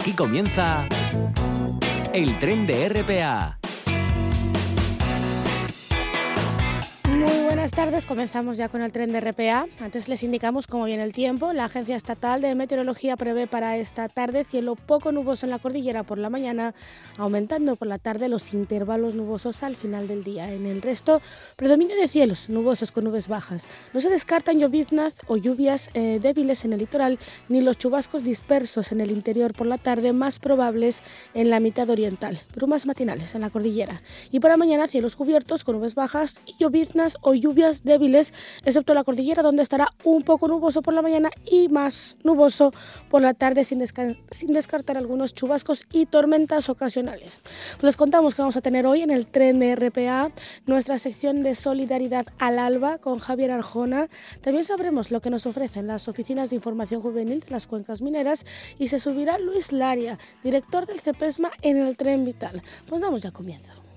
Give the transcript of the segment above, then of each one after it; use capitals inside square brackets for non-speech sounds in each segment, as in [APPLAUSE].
Aquí comienza el tren de RPA buenas tardes. Comenzamos ya con el tren de RPA. Antes les indicamos cómo viene el tiempo. La Agencia Estatal de Meteorología prevé para esta tarde cielo poco nuboso en la cordillera por la mañana, aumentando por la tarde los intervalos nubosos al final del día. En el resto, predominio de cielos nubosos con nubes bajas. No se descartan lloviznas o lluvias eh, débiles en el litoral, ni los chubascos dispersos en el interior por la tarde, más probables en la mitad oriental. Brumas matinales en la cordillera. Y para mañana, cielos cubiertos con nubes bajas y lloviznas o lluvias débiles, excepto la cordillera donde estará un poco nuboso por la mañana y más nuboso por la tarde sin, sin descartar algunos chubascos y tormentas ocasionales. Les contamos que vamos a tener hoy en el tren de RPA nuestra sección de solidaridad al alba con Javier Arjona. También sabremos lo que nos ofrecen las oficinas de información juvenil de las cuencas mineras y se subirá Luis Laria, director del CEPESMA en el tren vital. Pues damos ya comienzo.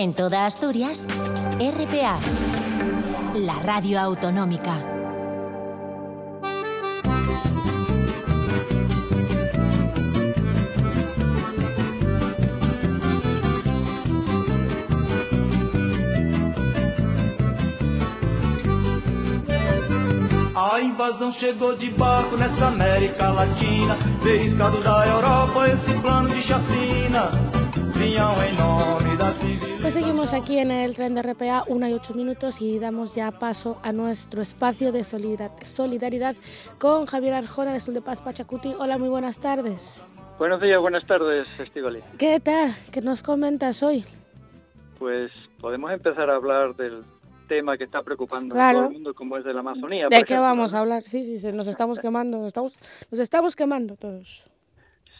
En toda Asturias, RPA, la radio autonómica. A invasão chegou de barco nessa América Latina, veio da Europa esse plano de chacina. Vinham em nome da civil. Pues seguimos aquí en el tren de RPA, una y ocho minutos, y damos ya paso a nuestro espacio de solidaridad con Javier Arjona de Sol de Paz Pachacuti. Hola, muy buenas tardes. Buenos días, buenas tardes, Estivali. ¿Qué tal? ¿Qué nos comentas hoy? Pues podemos empezar a hablar del tema que está preocupando a todo el mundo, como es de la Amazonía. ¿De qué vamos a hablar? Sí, sí, nos estamos quemando, nos estamos, nos estamos quemando todos.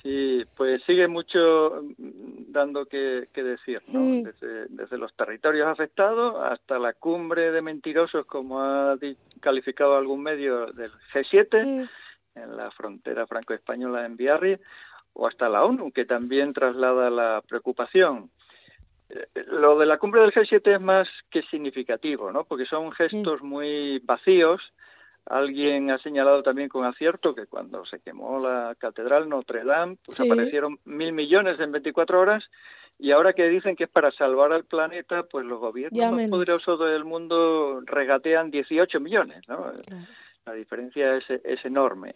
Sí, pues sigue mucho mm, dando que, decir, ¿no? Desde, los territorios afectados hasta la cumbre de mentirosos, como ha calificado algún medio del G7, mm. en la frontera franco-española en Biarritz, o hasta la ONU, que también traslada la preocupación. Eh, lo de la cumbre del G7 es más que significativo, ¿no? Porque son gestos muy vacíos, Alguien ha señalado también con acierto que cuando se quemó la catedral Notre Dame, pues aparecieron mil millones en 24 horas y ahora que dicen que es para salvar al planeta, pues los gobiernos más poderosos del mundo regatean 18 millones, ¿no? La diferencia es, es enorme.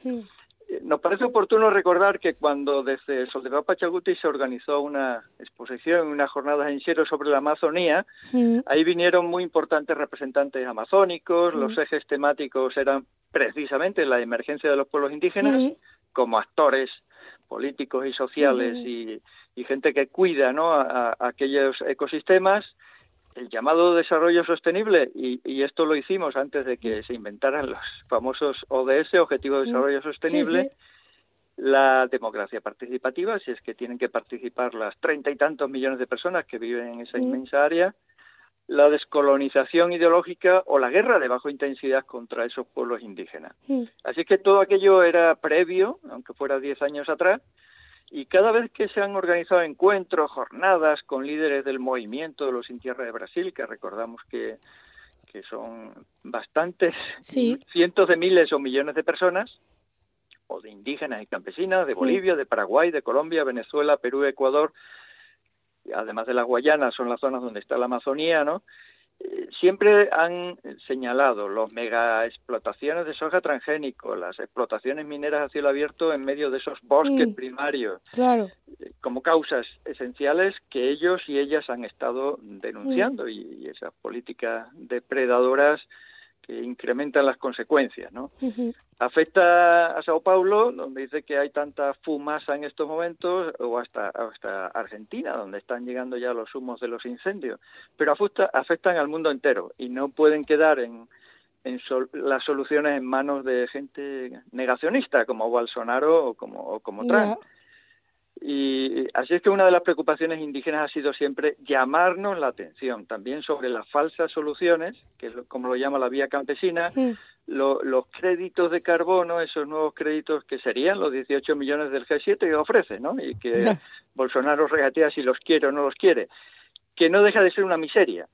Nos parece oportuno recordar que cuando desde el Soldado Pachaguti se organizó una exposición, unas jornadas en Xero sobre la Amazonía, mm. ahí vinieron muy importantes representantes amazónicos, los mm. ejes temáticos eran precisamente la emergencia de los pueblos indígenas mm. como actores políticos y sociales y, gente que cuida ¿no? a aquellos ecosistemas el llamado desarrollo sostenible, y, esto lo hicimos antes de que se inventaran los famosos ODS, Objetivo de Desarrollo Sostenible, la democracia participativa, si es que tienen que participar las treinta y tantos millones de personas que viven en esa inmensa área, la descolonización ideológica o la guerra de bajo intensidad contra esos pueblos indígenas. Así que todo aquello era previo, aunque fuera diez años atrás, y cada vez que se han organizado encuentros, jornadas con líderes del movimiento de los Sin Tierra de Brasil, que recordamos que, que son bastantes, cientos de miles o millones de personas, o de indígenas y campesinas, de Bolivia, de Paraguay, de Colombia, Venezuela, Perú, Ecuador, además de las Guayanas, son las zonas donde está la Amazonía, ¿no? Siempre han señalado los mega explotaciones de soja transgénico, las explotaciones mineras a cielo abierto en medio de esos bosques primarios, claro. como causas esenciales que ellos y ellas han estado denunciando y, y esas políticas depredadoras que incrementan las consecuencias, ¿no? Afecta a Sao Paulo, donde dice que hay tanta fumasa en estos momentos, o hasta, hasta Argentina, donde están llegando ya los humos de los incendios, pero afecta, afectan al mundo entero y no pueden quedar en, en las soluciones en manos de gente negacionista como Bolsonaro o como, o como Trump. Y así es que una de las preocupaciones indígenas ha sido siempre llamarnos la atención también sobre las falsas soluciones, que es como lo llama la vía campesina, los créditos de carbono, esos nuevos créditos que serían los 18 millones del G7 que ofrece, ¿no? Y que Bolsonaro regatea si los quiere o no los quiere. que no deja de ser una miseria.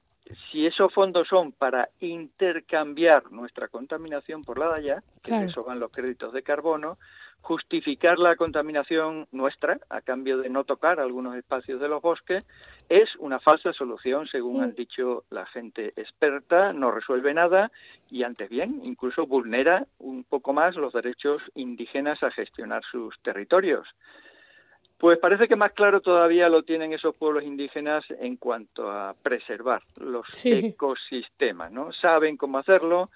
Si esos fondos son para intercambiar nuestra contaminación por la de allá, que eso van los créditos de carbono, justificar la contaminación nuestra a cambio de no tocar algunos espacios de los bosques es una falsa solución, según han dicho la gente experta, no resuelve nada y antes bien, incluso vulnera un poco más los derechos indígenas a gestionar sus territorios. Pues parece que más claro todavía lo tienen esos pueblos indígenas en cuanto a preservar los ecosistemas, ¿no? Saben cómo hacerlo,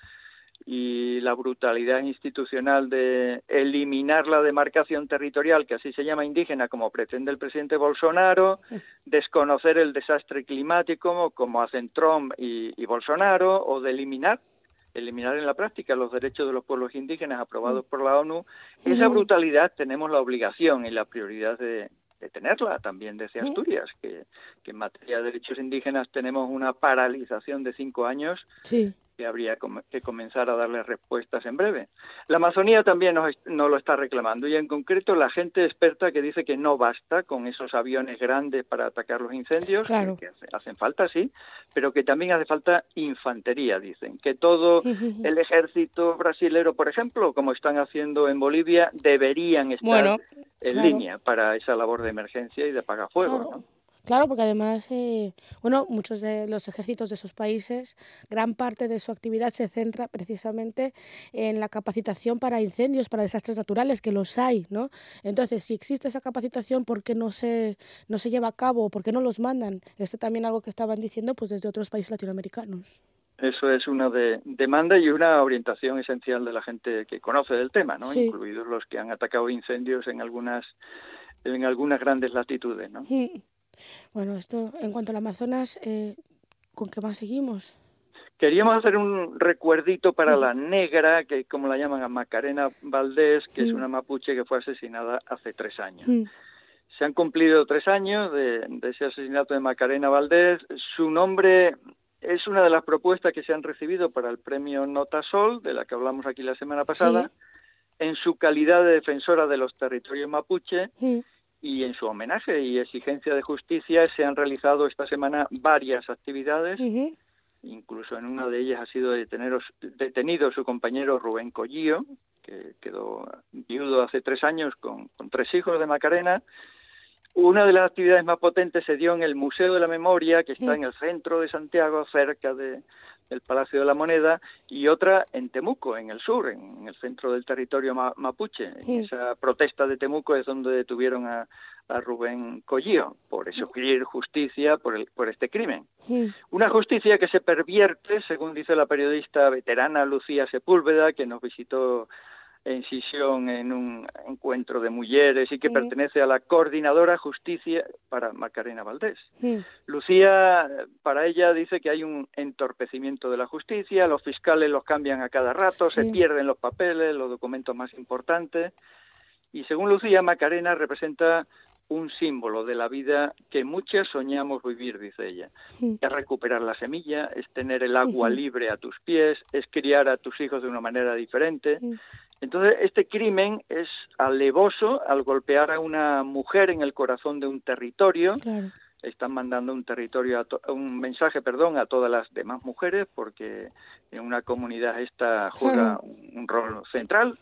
y la brutalidad institucional de eliminar la demarcación territorial, que así se llama indígena, como pretende el presidente Bolsonaro, [LAUGHS] desconocer el desastre climático, como hacen Trump y, Bolsonaro, o de eliminar eliminar en la práctica los derechos de los pueblos indígenas aprobados por la ONU, esa brutalidad tenemos la obligación y la prioridad de, tenerla también desde Asturias, que, que, en materia de derechos indígenas tenemos una paralización de cinco años sí que habría que comenzar a darle respuestas en breve. La Amazonía también nos, lo está reclamando y en concreto la gente experta que dice que no basta con esos aviones grandes para atacar los incendios, que, hacen falta, sí, pero que también hace falta infantería, dicen, que todo el ejército brasilero, por ejemplo, como están haciendo en Bolivia, deberían estar en línea para esa labor de emergencia y de apagafuego, ¿no? Claro, porque además, eh, bueno, muchos de los ejércitos de esos países, gran parte de su actividad se centra precisamente en la capacitación para incendios, para desastres naturales, que los hay, ¿no? Entonces, si existe esa capacitación, ¿por qué no se, no se lleva a cabo? ¿Por qué no los mandan? Esto también algo que estaban diciendo pues desde otros países latinoamericanos. Eso es una de, demanda y una orientación esencial de la gente que conoce del tema, ¿no? Incluidos los que han atacado incendios en algunas en algunas grandes latitudes, ¿no? Bueno, esto en cuanto al Amazonas, eh, ¿con qué más seguimos? Queríamos hacer un recuerdito para la negra, que como la llaman a Macarena Valdés, que es una mapuche que fue asesinada hace tres años. Se han cumplido tres años de, ese asesinato de Macarena Valdés. Su nombre es una de las propuestas que se han recibido para el premio Nota Sol, de la que hablamos aquí la semana pasada, en su calidad de defensora de los territorios mapuche y en su homenaje y exigencia de justicia se han realizado esta semana varias actividades. Incluso en una de ellas ha sido detenido su compañero Rubén Collío, que quedó viudo hace tres años con, con tres hijos de Macarena. Una de las actividades más potentes se dio en el Museo de la Memoria, que está en el centro de Santiago, cerca de, el Palacio de la Moneda, y otra en Temuco, en el sur, en, el centro del territorio mapuche. En esa protesta de Temuco es donde detuvieron a, Rubén Collío por exigir justicia por, el, por este crimen. Una justicia que se pervierte, según dice la periodista veterana Lucía Sepúlveda, que nos visitó en Sisión en un encuentro de mujeres y que pertenece a la Coordinadora Justicia para Macarena Valdés. Lucía, para ella, dice que hay un entorpecimiento de la justicia, los fiscales los cambian a cada rato, se pierden los papeles, los documentos más importantes. Y según Lucía, Macarena representa un símbolo de la vida que muchas soñamos vivir, dice ella. Es recuperar la semilla, es tener el agua libre a tus pies, es criar a tus hijos de una manera diferente, entonces, este crimen es alevoso al golpear a una mujer en el corazón de un territorio. Están mandando un territorio, un mensaje, perdón, a todas las demás mujeres, porque en una comunidad esta juega un, rol central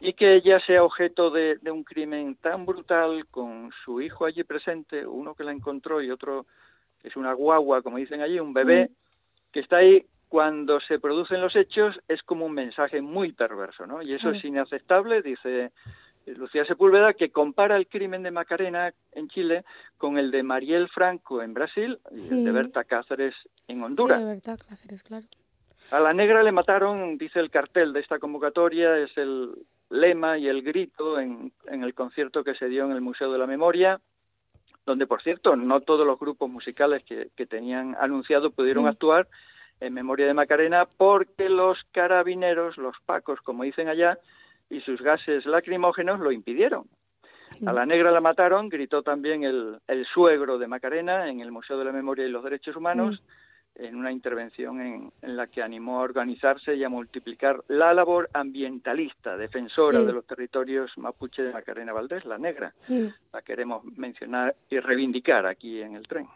y que ella sea objeto de, un crimen tan brutal con su hijo allí presente, uno que la encontró y otro que es una guagua, como dicen allí, un bebé, que está ahí cuando se producen los hechos es como un mensaje muy perverso, ¿no? Y eso es inaceptable, dice Lucía Sepúlveda, que compara el crimen de Macarena en Chile con el de Mariel Franco en Brasil y el de Berta Cáceres en Honduras. Sí, de Berta Cáceres, claro. A la negra le mataron, dice el cartel de esta convocatoria, es el lema y el grito en, el concierto que se dio en el Museo de la Memoria, donde, por cierto, no todos los grupos musicales que, tenían anunciado pudieron actuar, en memoria de Macarena porque los carabineros, los pacos, como dicen allá, y sus gases lacrimógenos lo impidieron. A la negra la mataron, gritó también el, suegro de Macarena en el Museo de la Memoria y los Derechos Humanos, en una intervención en, la que animó a organizarse y a multiplicar la labor ambientalista, defensora de los territorios mapuche de Macarena Valdés, la negra. La queremos mencionar y reivindicar aquí en el tren.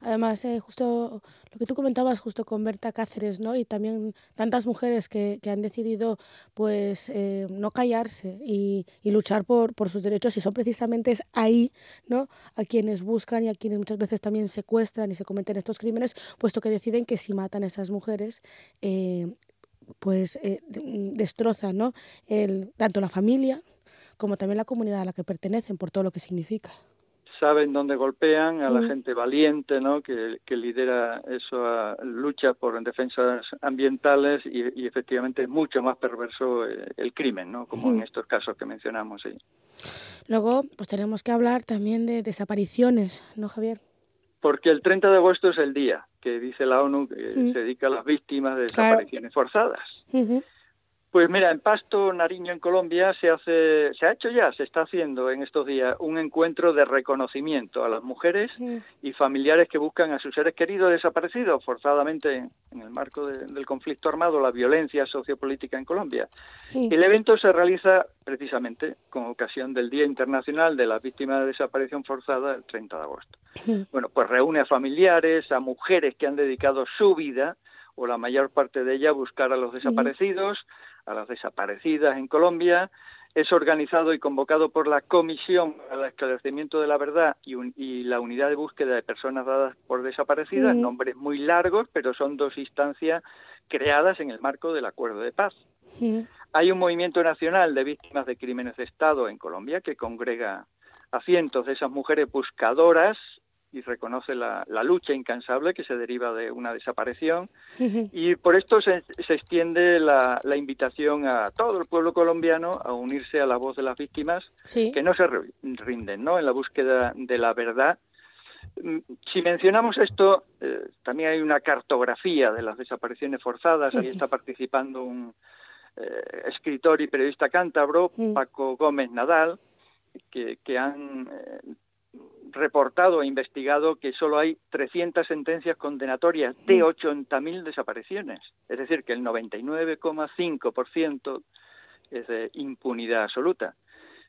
Además, eh, justo lo que tú comentabas justo con Berta Cáceres, ¿no? Y también tantas mujeres que, que han decidido, pues, eh, no callarse y, y luchar por, por, sus derechos y son precisamente ahí, ¿no? A quienes buscan y a quienes muchas veces también secuestran y se cometen estos crímenes, puesto que deciden que si matan a esas mujeres, eh, pues eh, destrozan, ¿no? El, tanto la familia como también la comunidad a la que pertenecen por todo lo que significa saben dónde golpean a la gente valiente, ¿no? Que, que lidera eso, lucha por defensas ambientales y, y, efectivamente es mucho más perverso el, el crimen, ¿no? Como en estos casos que mencionamos. Sí. Luego, pues tenemos que hablar también de desapariciones, ¿no, Javier? Porque el 30 de agosto es el día que dice la ONU que se dedica a las víctimas de desapariciones claro. forzadas. Uh -huh. Pues mira, en Pasto, Nariño, en Colombia, se hace, se ha hecho ya, se está haciendo en estos días un encuentro de reconocimiento a las mujeres sí. y familiares que buscan a sus seres queridos desaparecidos forzadamente en el marco de, del conflicto armado, la violencia sociopolítica en Colombia. Sí. El evento se realiza precisamente con ocasión del Día Internacional de las Víctimas de Desaparición Forzada, el 30 de agosto. Sí. Bueno, pues reúne a familiares, a mujeres que han dedicado su vida o la mayor parte de ella buscar a los desaparecidos, a las desaparecidas en Colombia. Es organizado y convocado por la Comisión para el Esclarecimiento de la Verdad y, un, y la Unidad de Búsqueda de Personas Dadas por Desaparecidas, nombres muy largos, pero son dos instancias creadas en el marco del Acuerdo de Paz. Hay un movimiento nacional de víctimas de crímenes de Estado en Colombia que congrega a cientos de esas mujeres buscadoras y reconoce la, la, lucha incansable que se deriva de una desaparición. Y por esto se, se extiende la, la, invitación a todo el pueblo colombiano a unirse a la voz de las víctimas sí. que no se rinden ¿no? en la búsqueda de la verdad. Mm, si mencionamos esto, eh, también hay una cartografía de las desapariciones forzadas. Ahí está participando un eh, escritor y periodista cántabro, Paco Gómez Nadal, que, que han eh, reportado e investigado que solo hay 300 sentencias condenatorias de 80.000 desapariciones. Es decir, que el 99,5% es de impunidad absoluta.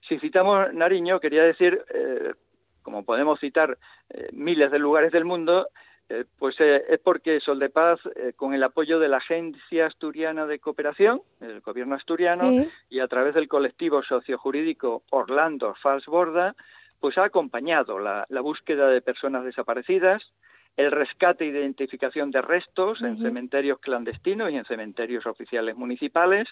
Si citamos Nariño, quería decir, eh, como podemos citar eh, miles de lugares del mundo, eh, pues es porque Sol de Paz, con el apoyo de la Agencia Asturiana de Cooperación, el gobierno asturiano, sí. y a través del colectivo sociojurídico Orlando Falsborda, pues ha acompañado la, la, búsqueda de personas desaparecidas, el rescate e identificación de restos uh -huh. en cementerios clandestinos y en cementerios oficiales municipales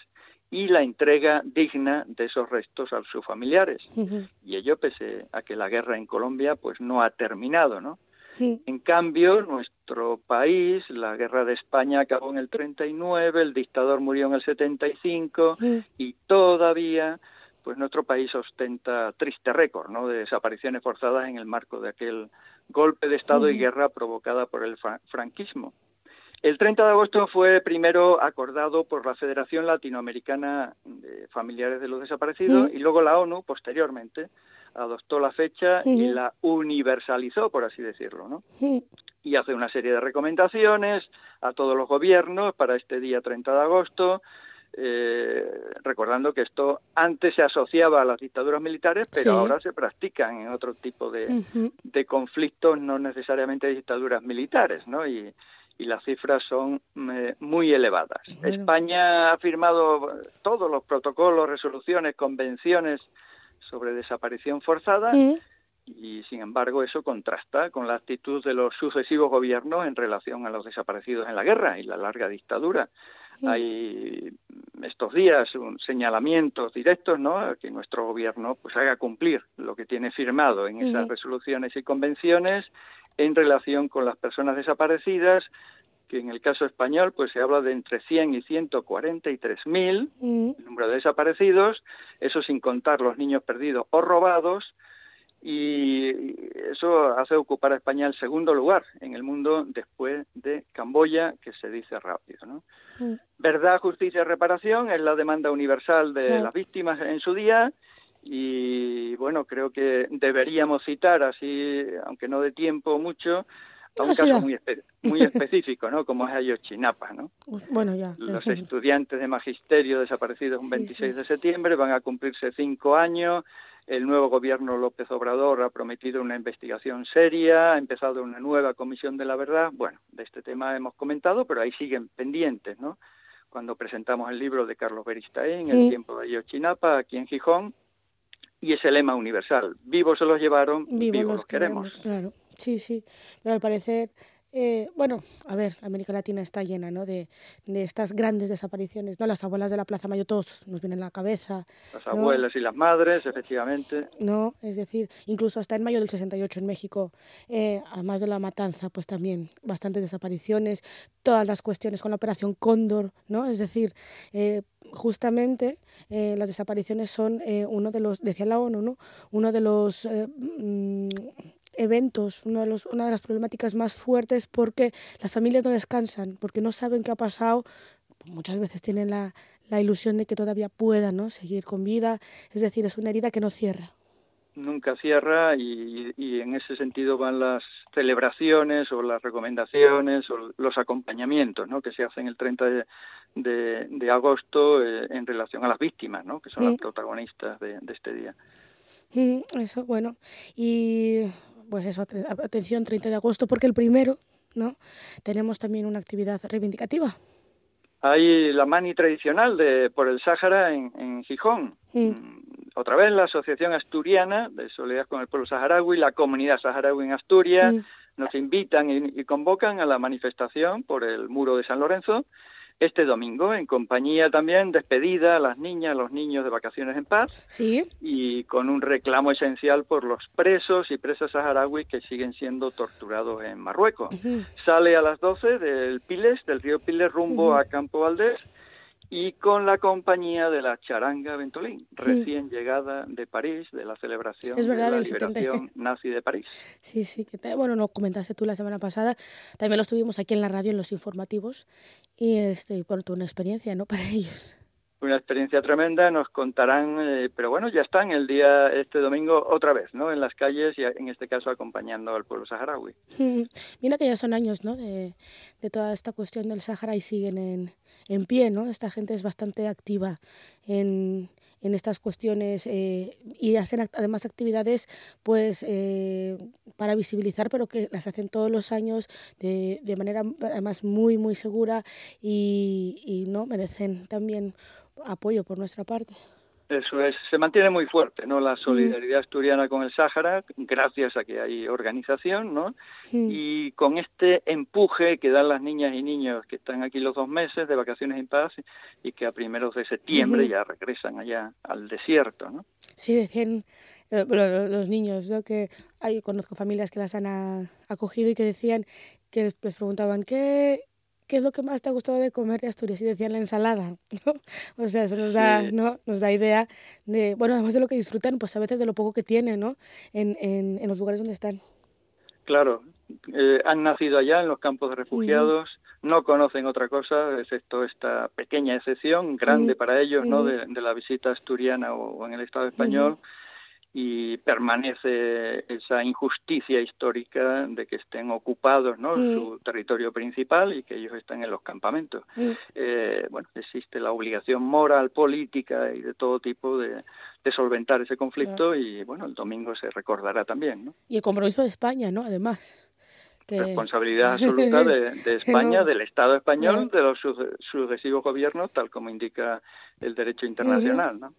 y la entrega digna de esos restos a sus familiares. Uh -huh. Y ello pese a que la guerra en Colombia pues no ha terminado, ¿no? Sí. En cambio, nuestro país, la guerra de España acabó en el 39, el dictador murió en el 75 sí. y todavía pues nuestro país ostenta triste récord ¿no? de desapariciones forzadas en el marco de aquel golpe de Estado uh -huh. y guerra provocada por el franquismo. El 30 de agosto fue primero acordado por la Federación Latinoamericana de Familiares de los Desaparecidos y luego la ONU, posteriormente, adoptó la fecha y la universalizó, por así decirlo, ¿no? Y hace una serie de recomendaciones a todos los gobiernos para este día 30 de agosto, eh, recordando que esto antes se asociaba a las dictaduras militares, pero sí. ahora se practican en otro tipo de, uh -huh. de conflictos, no necesariamente dictaduras militares, ¿no? Y, y las cifras son eh, muy elevadas. Bueno. España ha firmado todos los protocolos, resoluciones, convenciones sobre desaparición forzada. Y sin embargo eso contrasta con la actitud de los sucesivos gobiernos en relación a los desaparecidos en la guerra y la larga dictadura. Hay estos días un señalamientos directos, ¿no? Que nuestro gobierno pues haga cumplir lo que tiene firmado en esas resoluciones y convenciones en relación con las personas desaparecidas, que en el caso español pues se habla de entre 100 y 143 mil el número de desaparecidos, eso sin contar los niños perdidos o robados, y eso hace ocupar a España el segundo lugar en el mundo después de Camboya, que se dice rápido. ¿no? Mm. Verdad, justicia y reparación es la demanda universal de las víctimas en su día y bueno, creo que deberíamos citar así, aunque no de tiempo mucho, a un caso muy, espe muy [LAUGHS] específico, ¿no? Como es Ayotzinapa, ¿no? Bueno, ya. Los estudiantes de magisterio desaparecidos un 26 sí, sí. de septiembre van a cumplirse cinco años el nuevo gobierno López Obrador ha prometido una investigación seria, ha empezado una nueva comisión de la verdad. Bueno, de este tema hemos comentado, pero ahí siguen pendientes, ¿no? Cuando presentamos el libro de Carlos Beristain, El tiempo de Ayotzinapa, aquí en Gijón, y ese lema universal, vivos se los llevaron, vivos, los, queremos. Claro, sí, sí, pero al parecer eh, bueno, a ver, América Latina está llena ¿no? de, de, estas grandes desapariciones, ¿no? Las abuelas de la Plaza Mayo, todos nos vienen a la cabeza. Las abuelas y las madres, efectivamente. No, es decir, incluso hasta en mayo del 68 en México, eh, además de la matanza, pues también bastantes desapariciones, todas las cuestiones con la operación Cóndor, ¿no? Es decir, eh, justamente eh, las desapariciones son eh, uno de los, decía la ONU, ¿no? Uno de los... Eh, mm, eventos, uno de los, una de las problemáticas más fuertes porque las familias no descansan, porque no saben qué ha pasado, muchas veces tienen la, la ilusión de que todavía puedan ¿no? seguir con vida, es decir, es una herida que no cierra nunca cierra y, y, en ese sentido van las celebraciones o las recomendaciones o los acompañamientos ¿no? que se hacen el 30 de, de, de agosto eh, en relación a las víctimas, ¿no? que son las protagonistas de, de este día. Eso, bueno. Y pues eso, atención, 30 de agosto, porque el primero, ¿no? Tenemos también una actividad reivindicativa. Hay la mani tradicional de por el Sáhara en, en Gijón. Mm. Otra vez la Asociación Asturiana de Solidaridad con el Pueblo Saharaui, la comunidad saharaui en Asturias, nos invitan y, y, convocan a la manifestación por el muro de San Lorenzo este domingo, en compañía también despedida a las niñas, los niños de vacaciones en paz, ¿Sí? y con un reclamo esencial por los presos y presas saharauis que siguen siendo torturados en Marruecos. Uh -huh. Sale a las 12 del Piles, del río Piles, rumbo uh -huh. a Campo Valdés, y con la compañía de la Charanga Ventolín, recién llegada de París, de la celebración es verdad, de la liberación 70. [LAUGHS] nazi de París. Sí, sí, que te, bueno, nos comentaste tú la semana pasada, también lo estuvimos aquí en la radio en los informativos y este, tu una experiencia, ¿no? [LAUGHS] Para ellos una experiencia tremenda, nos contarán, eh, pero bueno, ya están el día, este domingo, otra vez, ¿no? En las calles y en este caso acompañando al pueblo saharaui. Mm, mira que ya son años, ¿no? De, de toda esta cuestión del Sahara y siguen en, en pie, ¿no? Esta gente es bastante activa en, en estas cuestiones eh, y hacen además actividades pues eh, para visibilizar pero que las hacen todos los años de, de manera además muy muy segura y, y no merecen también apoyo por nuestra parte. Eso es, se mantiene muy fuerte, ¿no? La solidaridad asturiana con el Sáhara, gracias a que hay organización, ¿no? Y con este empuje que dan las niñas y niños que están aquí los dos meses de vacaciones en paz y que a primeros de septiembre ya regresan allá al desierto, ¿no? Sí, decían eh, los niños, ¿no? Que hay, conozco familias que las han acogido y que decían que les, les preguntaban, ¿qué, ¿qué es lo que más te ha gustado de comer de Asturias? Y decían la ensalada, [LAUGHS] ¿no? O sea, eso nos da, sí. ¿no? Nos da idea de, bueno, además de lo que disfrutan, pues a veces de lo poco que tienen, ¿no? En, en, en los lugares donde están. Claro, eh, han nacido allá en los campos de refugiados, no conocen otra cosa, excepto esta pequeña excepción, grande para ellos. ¿no? De, de, la visita asturiana o, o en el Estado español y permanece esa injusticia histórica de que estén ocupados ¿no? Mm. su territorio principal y que ellos están en los campamentos. Mm. Eh, bueno, existe la obligación moral, política y de todo tipo de, de solventar ese conflicto y bueno, el domingo se recordará también. ¿no? Y el compromiso de España, ¿no? Además. Que... Responsabilidad [LAUGHS] absoluta de, de España, no. del Estado español, no. de los sucesivos gobiernos, tal como indica el derecho internacional. ¿no?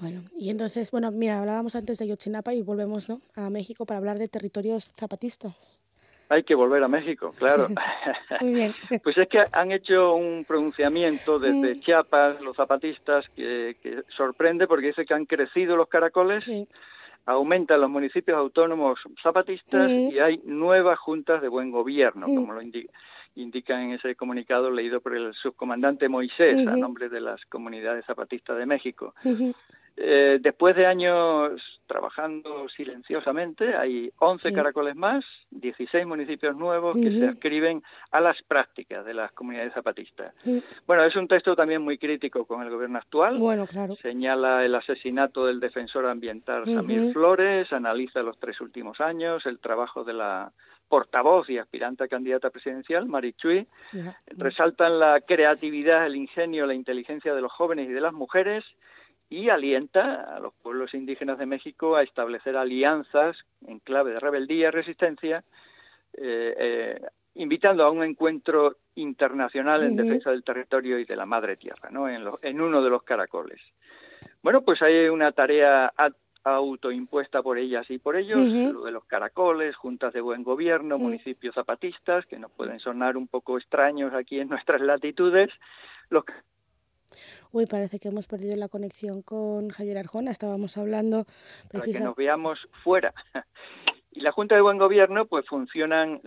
Bueno, y entonces, bueno, mira, hablábamos antes de Yotzinapa y volvemos ¿no? a México para hablar de territorios zapatistas. Hay que volver a México, claro. [LAUGHS] Muy bien. [LAUGHS] pues es que han hecho un pronunciamiento desde mm. Chiapas, los zapatistas, que, que, sorprende porque dice que han crecido los caracoles, sí. aumentan los municipios autónomos zapatistas y hay nuevas juntas de buen gobierno, como lo indica indican en ese comunicado leído por el subcomandante Moisés uh -huh. a nombre de las comunidades zapatistas de México. Uh -huh. Eh, después de años trabajando silenciosamente, hay 11 sí. caracoles más, 16 municipios nuevos uh -huh. que se adscriben a las prácticas de las comunidades zapatistas. Uh -huh. Bueno, es un texto también muy crítico con el gobierno actual. Bueno, claro. Señala el asesinato del defensor ambiental Samir uh -huh. Flores, analiza los tres últimos años, el trabajo de la portavoz y aspirante a candidata presidencial, Marichui, resaltan la creatividad, el ingenio, la inteligencia de los jóvenes y de las mujeres y alienta a los pueblos indígenas de México a establecer alianzas en clave de rebeldía y resistencia, eh, eh, invitando a un encuentro internacional en defensa del territorio y de la madre tierra, ¿no? en, en uno de los caracoles. Bueno, pues hay una tarea autoimpuesta por ellas y por ellos, lo de los caracoles, juntas de buen gobierno, municipios zapatistas, que nos pueden sonar un poco extraños aquí en nuestras latitudes. Los... Uy, parece que hemos perdido la conexión con Javier Arjona, estábamos hablando... Para que nos veamos fuera. [LAUGHS] Y la Junta de Buen Gobierno, pues funcionan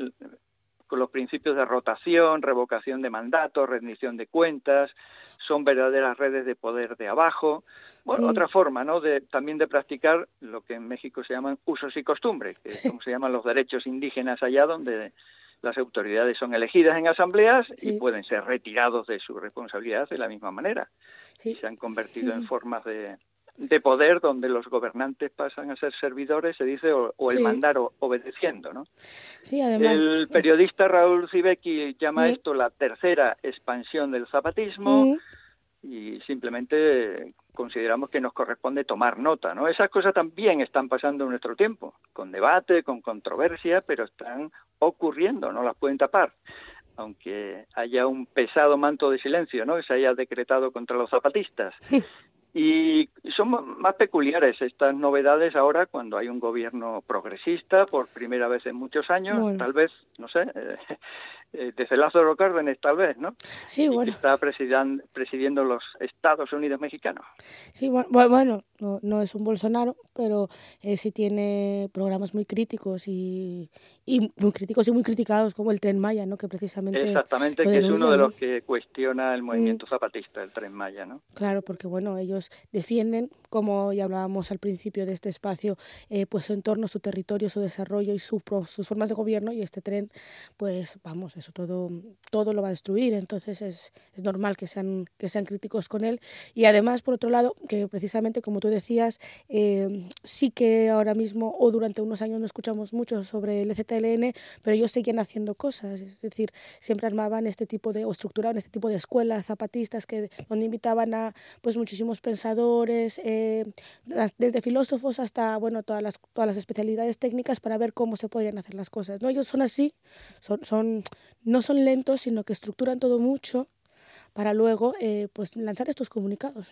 con los principios de rotación, revocación de mandatos, rendición de cuentas, son verdaderas redes de poder de abajo. Bueno, otra forma, ¿no? De, también de practicar lo que en México se llaman usos y costumbres, que es como se llaman los derechos indígenas allá donde las autoridades son elegidas en asambleas y pueden ser retirados de su responsabilidad de la misma manera. Y se han convertido en formas de, de poder donde los gobernantes pasan a ser servidores, se dice, o, el mandar obedeciendo, ¿no? Sí, además... El periodista Raúl Zibeki llama esto la tercera expansión del zapatismo y simplemente consideramos que nos corresponde tomar nota, ¿no? Esas cosas también están pasando en nuestro tiempo, con debate, con controversia, pero están ocurriendo, no las pueden tapar aunque haya un pesado manto de silencio, ¿no? Que se haya decretado contra los zapatistas. Y son más peculiares estas novedades ahora cuando hay un gobierno progresista por primera vez en muchos años, tal vez, no sé, eh, eh, desde Lázaro Cárdenas tal vez, ¿no? Sí, bueno. Que está presidiendo, presidiendo los Estados Unidos mexicanos. Sí, bueno, bueno no, no es un Bolsonaro, pero eh, sí tiene programas muy críticos y, y muy críticos y muy criticados como el Tren Maya, ¿no? Que precisamente... Exactamente, que es uno de los que cuestiona el movimiento mm. zapatista, el Tren Maya, ¿no? Claro, porque bueno, ellos defienden, como ya hablábamos al principio de este espacio, eh, pues su entorno, su territorio, su desarrollo y su, sus formas de gobierno y este tren, pues vamos, eso todo, todo lo va a destruir, entonces es, es normal que sean, que sean críticos con él y además, por otro lado, que precisamente como tú decías, eh, sí que ahora mismo o durante unos años no escuchamos mucho sobre el EZLN, pero ellos siguen haciendo cosas, es decir, siempre armaban este tipo de, o estructuraban este tipo de escuelas zapatistas que, donde invitaban a pues muchísimos pensadores, eh, desde filósofos hasta, bueno, todas las, todas las especialidades técnicas para ver cómo se podrían hacer las cosas, ¿no? Ellos son así, son, no son lentos, sino que estructuran todo mucho para luego eh, pues lanzar estos comunicados.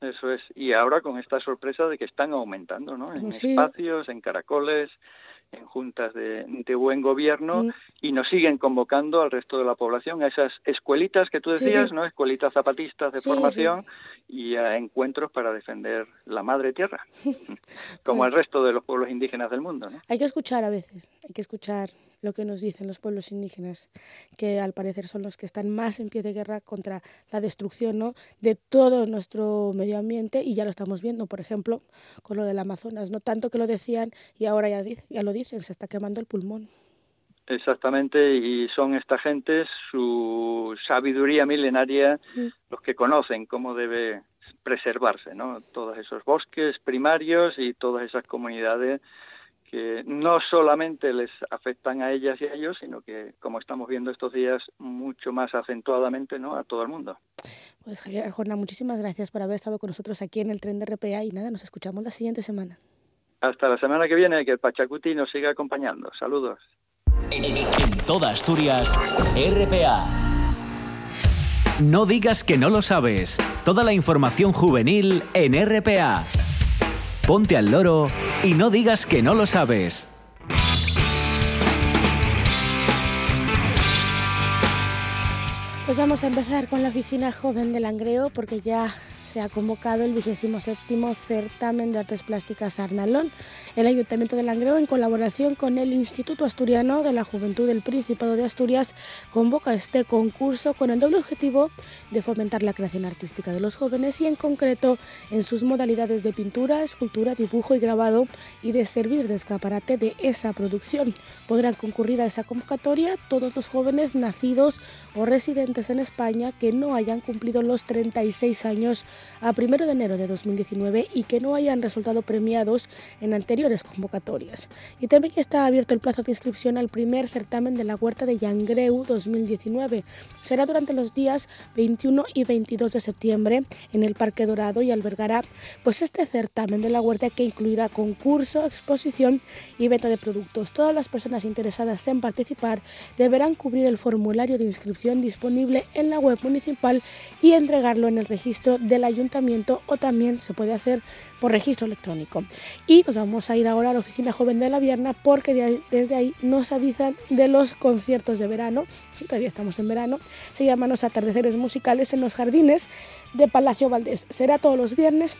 Eso es. Y ahora con esta sorpresa de que están aumentando, ¿no? En espacios, en caracoles, en juntas de, buen gobierno mm. y nos siguen convocando al resto de la población a esas escuelitas que tú decías, ¿no? Escuelitas zapatistas de formación y a encuentros para defender la madre tierra, [LAUGHS] como el resto de los pueblos indígenas del mundo, ¿no? Hay que escuchar a veces, hay que escuchar lo que nos dicen los pueblos indígenas, que al parecer son los que están más en pie de guerra contra la destrucción ¿no? de todo nuestro medio ambiente y ya lo estamos viendo, por ejemplo, con lo del Amazonas, no tanto que lo decían y ahora ya, ya lo dicen, se está quemando el pulmón. Exactamente, y son esta gente, su sabiduría milenaria, mm. los que conocen cómo debe preservarse, ¿no? Todos esos bosques primarios y todas esas comunidades que no solamente les afectan a ellas y a ellos, sino que, como estamos viendo estos días, mucho más acentuadamente ¿no? a todo el mundo. Pues Javier Arjona, muchísimas gracias por haber estado con nosotros aquí en el tren de RPA y nada, nos escuchamos la siguiente semana. Hasta la semana que viene, que el Pachacuti nos siga acompañando. Saludos. En, en toda Asturias, RPA. No digas que no lo sabes. Toda la información juvenil en RPA ponte al loro y no digas que no lo sabes. Pues vamos a empezar con la oficina joven de Langreo porque ya se ha convocado el vigésimo séptimo certamen de artes plásticas Arnalón. El Ayuntamiento de Langreo, en colaboración con el Instituto Asturiano de la Juventud del Principado de Asturias, convoca este concurso con el doble objetivo de fomentar la creación artística de los jóvenes y en concreto en sus modalidades de pintura, escultura, dibujo y grabado y de servir de escaparate de esa producción. Podrán concurrir a esa convocatoria todos los jóvenes nacidos o residentes en España que no hayan cumplido los 36 años a 1 de enero de 2019 y que no hayan resultado premiados en anteriores convocatorias. Y también está abierto el plazo de inscripción al primer certamen de la Huerta de Yangreu 2019. Será durante los días 21 y 22 de septiembre en el Parque Dorado y albergará pues este certamen de la huerta que incluirá concurso, exposición y venta de productos. Todas las personas interesadas en participar deberán cubrir el formulario de inscripción disponible en la web municipal y entregarlo en el registro del ayuntamiento o también se puede hacer por registro electrónico. Y nos vamos a ir ahora a la oficina joven de la Vierna porque desde ahí nos avisan de los conciertos de verano, todavía estamos en verano, se llaman los atardeceres musicales en los jardines de Palacio Valdés. Será todos los viernes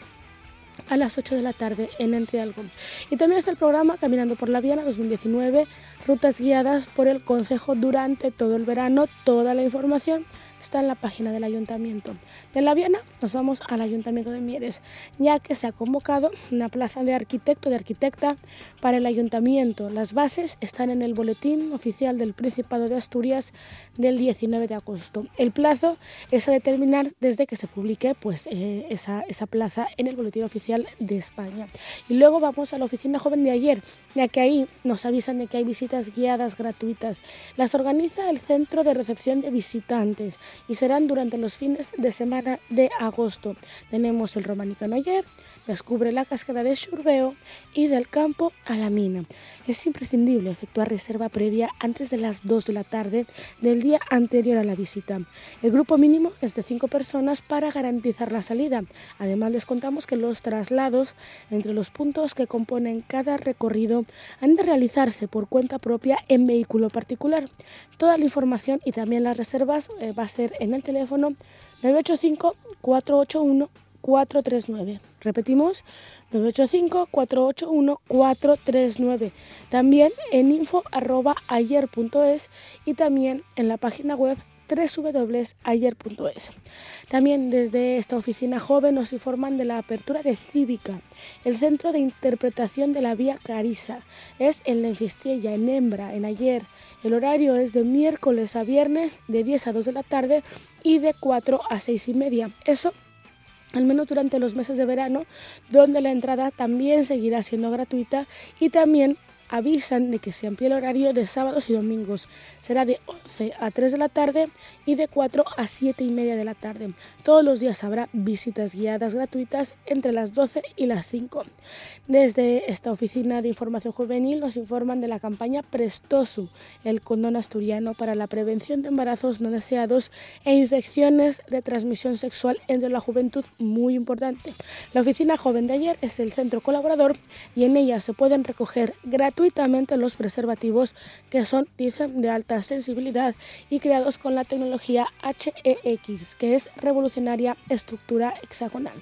a las 8 de la tarde en Algo. Y también está el programa Caminando por la Viana 2019, rutas guiadas por el Consejo durante todo el verano, toda la información está en la página del ayuntamiento. De la Viana nos vamos al ayuntamiento de Mieres, ya que se ha convocado una plaza de arquitecto de arquitecta para el ayuntamiento. Las bases están en el boletín oficial del Principado de Asturias del 19 de agosto. El plazo es a determinar desde que se publique pues, eh, esa, esa plaza en el boletín oficial de España. Y luego vamos a la oficina joven de ayer, ya que ahí nos avisan de que hay visitas guiadas gratuitas. Las organiza el Centro de Recepción de Visitantes y serán durante los fines de semana de agosto. Tenemos el Romanicano ayer, descubre la cascada de Churbeo y del campo a la mina. Es imprescindible efectuar reserva previa antes de las 2 de la tarde del día anterior a la visita. El grupo mínimo es de 5 personas para garantizar la salida. Además les contamos que los traslados entre los puntos que componen cada recorrido han de realizarse por cuenta propia en vehículo particular. Toda la información y también las reservas eh, va a ser en el teléfono 985 481 439. Repetimos, 985-481-439. También en info.ayer.es y también en la página web www.ayer.es. También desde esta oficina joven nos informan de la apertura de Cívica, el centro de interpretación de la vía Carisa. Es en La en Hembra, en Ayer. El horario es de miércoles a viernes de 10 a 2 de la tarde y de 4 a 6 y media. Eso al menos durante los meses de verano, donde la entrada también seguirá siendo gratuita y también avisan de que se amplía el horario de sábados y domingos. Será de 11 a 3 de la tarde y de 4 a 7 y media de la tarde. Todos los días habrá visitas guiadas gratuitas entre las 12 y las 5. Desde esta oficina de información juvenil nos informan de la campaña Prestosu, el condón asturiano para la prevención de embarazos no deseados e infecciones de transmisión sexual entre la juventud, muy importante. La oficina joven de ayer es el centro colaborador y en ella se pueden recoger gratuitamente los preservativos que son, dicen, de alta sensibilidad y creados con la tecnología HEX, que es revolucionaria estructura hexagonal.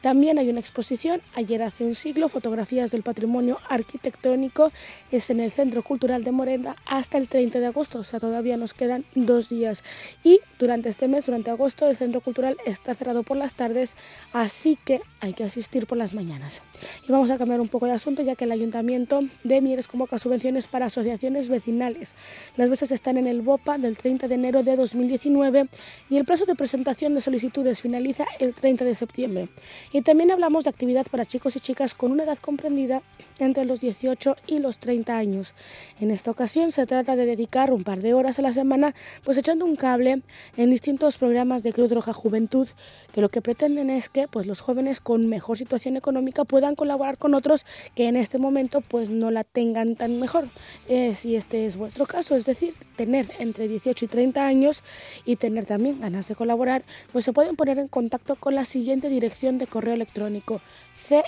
También hay una exposición, ayer hace un siglo, fotografías del patrimonio arquitectónico, es en el Centro Cultural de Morenda hasta el 30 de agosto, o sea, todavía nos quedan dos días. Y durante este mes, durante agosto, el Centro Cultural está cerrado por las tardes, así que hay que asistir por las mañanas. Y vamos a cambiar un poco de asunto, ya que el Ayuntamiento de Mieres convoca subvenciones para asociaciones vecinales. Las veces están en el BOPA del 30 de enero de 2019 y el plazo de presentación de solicitudes finaliza el 30 de septiembre. Y también hablamos de actividad para chicos y chicas con una edad comprendida entre los 18 y los 30 años. En esta ocasión se trata de dedicar un par de horas a la semana pues echando un cable en distintos programas de Cruz Roja Juventud que lo que pretenden es que pues los jóvenes con mejor situación económica puedan colaborar con otros que en este momento pues no la tengan tan mejor. Eh, si este es vuestro caso, es decir, tener entre 18 y 30 años y tener también ganas de colaborar, pues se pueden poner en contacto con la siguiente dirección de correo electrónico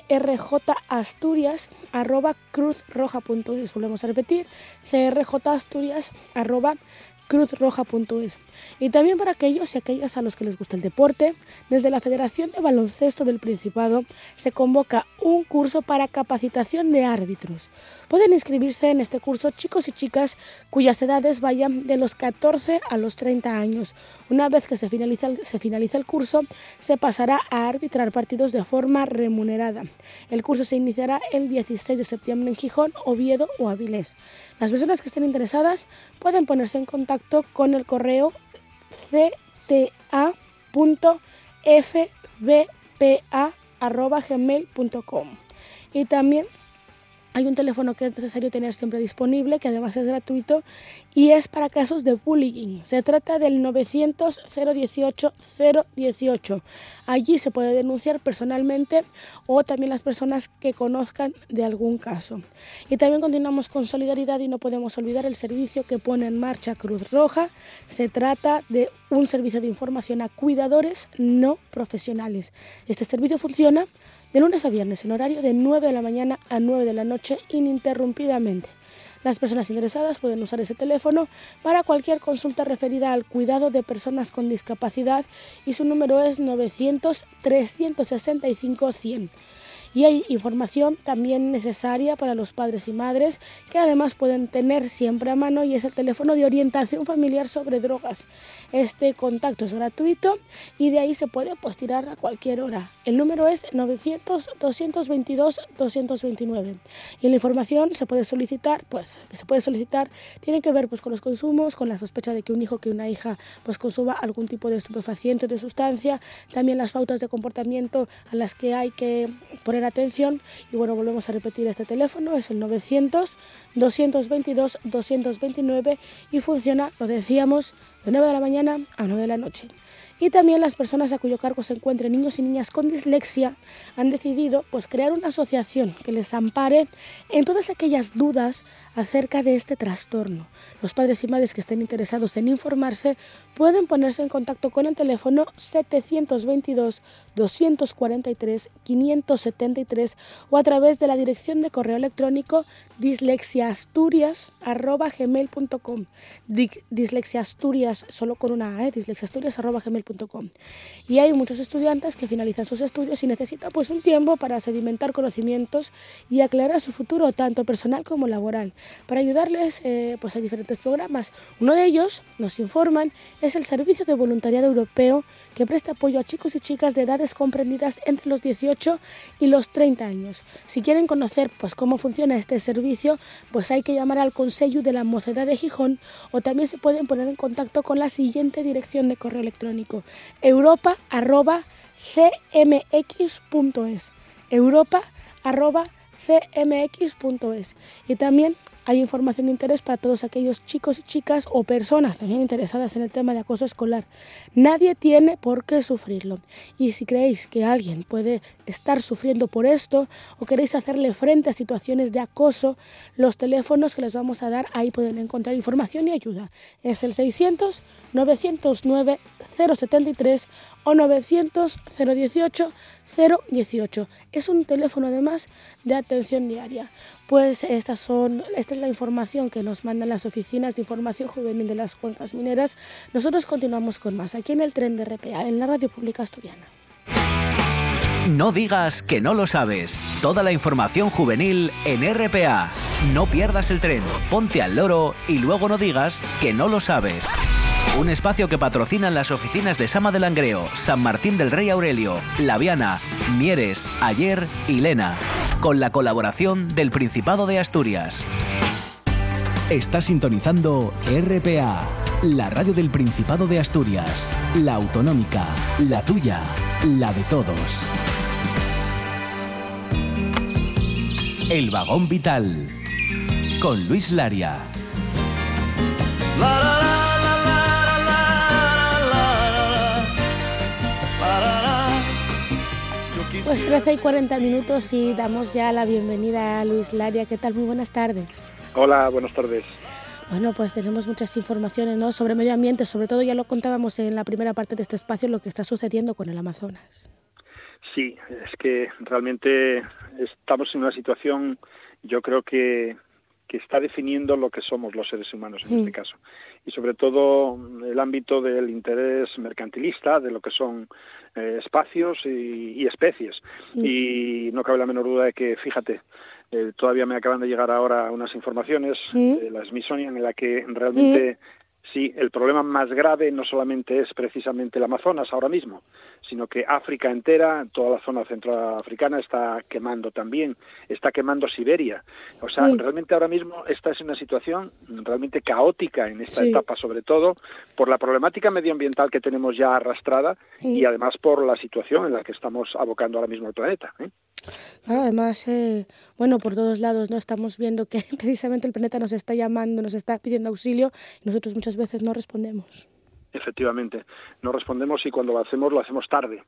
crjasturias.cruzroja.es. Volvemos a repetir, crjasturias.cruzroja.es cruzroja.es. Y también para aquellos y aquellas a los que les gusta el deporte, desde la Federación de Baloncesto del Principado se convoca un curso para capacitación de árbitros. Pueden inscribirse en este curso chicos y chicas cuyas edades vayan de los 14 a los 30 años. Una vez que se finaliza el, curso, se pasará a arbitrar partidos de forma remunerada. El curso se iniciará el 16 de septiembre en Gijón, Oviedo o Avilés. Las personas que estén interesadas pueden ponerse en contacto con el correo cta.fb rpa.gmail.com. Y también hay un teléfono que es necesario tener siempre disponible, que además es gratuito y es para casos de bullying. Se trata del 900 018 018. Allí se puede denunciar personalmente o también las personas que conozcan de algún caso. Y también continuamos con solidaridad y no podemos olvidar el servicio que pone en marcha Cruz Roja. Se trata de un servicio de información a cuidadores no profesionales. Este servicio funciona de lunes a viernes en horario de 9 de la mañana a 9 de la noche ininterrumpidamente. Las personas interesadas pueden usar ese teléfono para cualquier consulta referida al cuidado de personas con discapacidad y su número es 900 365 100 y hay información también necesaria para los padres y madres que además pueden tener siempre a mano y es el teléfono de orientación familiar sobre drogas. Este contacto es gratuito y de ahí se puede pues tirar a cualquier hora. El número es 900 222 229 y la información se puede solicitar, pues se puede solicitar tiene que ver pues con los consumos, con la sospecha de que un hijo que una hija pues consuma algún tipo de estupefaciente o de sustancia, también las pautas de comportamiento a las que hay que poner atención y bueno, volvemos a repetir este teléfono, es el 900 222 229 y funciona, lo decíamos, de 9 de la mañana a 9 de la noche y también las personas a cuyo cargo se encuentren niños y niñas con dislexia han decidido pues crear una asociación que les ampare en todas aquellas dudas acerca de este trastorno. Los padres y madres que estén interesados en informarse pueden ponerse en contacto con el teléfono 722 243 573 o a través de la dirección de correo electrónico dislexiasturias@gmail.com. Dislexiasturias solo con una A, ¿eh? y hay muchos estudiantes que finalizan sus estudios y necesitan pues un tiempo para sedimentar conocimientos y aclarar su futuro tanto personal como laboral. Para ayudarles eh, pues hay diferentes programas. Uno de ellos, nos informan, es el Servicio de Voluntariado Europeo que presta apoyo a chicos y chicas de edades comprendidas entre los 18 y los 30 años. Si quieren conocer pues cómo funciona este servicio, pues hay que llamar al Consejo de la Mocedad de Gijón o también se pueden poner en contacto con la siguiente dirección de correo electrónico: europa@cmx.es. europa@cmx.es. Y también hay información de interés para todos aquellos chicos y chicas o personas también interesadas en el tema de acoso escolar. Nadie tiene por qué sufrirlo. Y si creéis que alguien puede estar sufriendo por esto o queréis hacerle frente a situaciones de acoso, los teléfonos que les vamos a dar ahí pueden encontrar información y ayuda. Es el 600 909 073 o 900 018 018. Es un teléfono además de atención diaria. Pues estas son, esta es la información que nos mandan las oficinas de información juvenil de las cuencas mineras. Nosotros continuamos con más aquí en el tren de RPA, en la Radio Pública Asturiana. No digas que no lo sabes. Toda la información juvenil en RPA. No pierdas el tren, ponte al loro y luego no digas que no lo sabes. Un espacio que patrocinan las oficinas de Sama del Langreo, San Martín del Rey Aurelio, Laviana, Mieres, Ayer y Lena, con la colaboración del Principado de Asturias. Está sintonizando RPA, la radio del Principado de Asturias, la autonómica, la tuya, la de todos. El vagón vital, con Luis Laria. Pues 13 y 40 minutos y damos ya la bienvenida a Luis Laria. ¿Qué tal? Muy buenas tardes. Hola, buenas tardes. Bueno, pues tenemos muchas informaciones ¿no? sobre medio ambiente, sobre todo ya lo contábamos en la primera parte de este espacio, lo que está sucediendo con el Amazonas. Sí, es que realmente estamos en una situación, yo creo que, que está definiendo lo que somos los seres humanos en este caso. Y sobre todo el ámbito del interés mercantilista, de lo que son eh, espacios y, especies. Y no cabe la menor duda de que, fíjate, eh, todavía me acaban de llegar ahora unas informaciones de la Smithsonian en la que realmente Sí, el problema más grave no solamente es precisamente el Amazonas ahora mismo, sino que África entera, toda la zona centroafricana está quemando también, está quemando Siberia. O sea, realmente ahora mismo esta es una situación realmente caótica en esta etapa, sobre todo por la problemática medioambiental que tenemos ya arrastrada y además por la situación en la que estamos abocando ahora mismo el planeta. ¿eh? Claro, además, eh, bueno, por todos lados no estamos viendo que [LAUGHS] precisamente el planeta nos está llamando, nos está pidiendo auxilio y nosotros muchas veces no respondemos. Efectivamente, no respondemos y cuando lo hacemos lo hacemos tarde,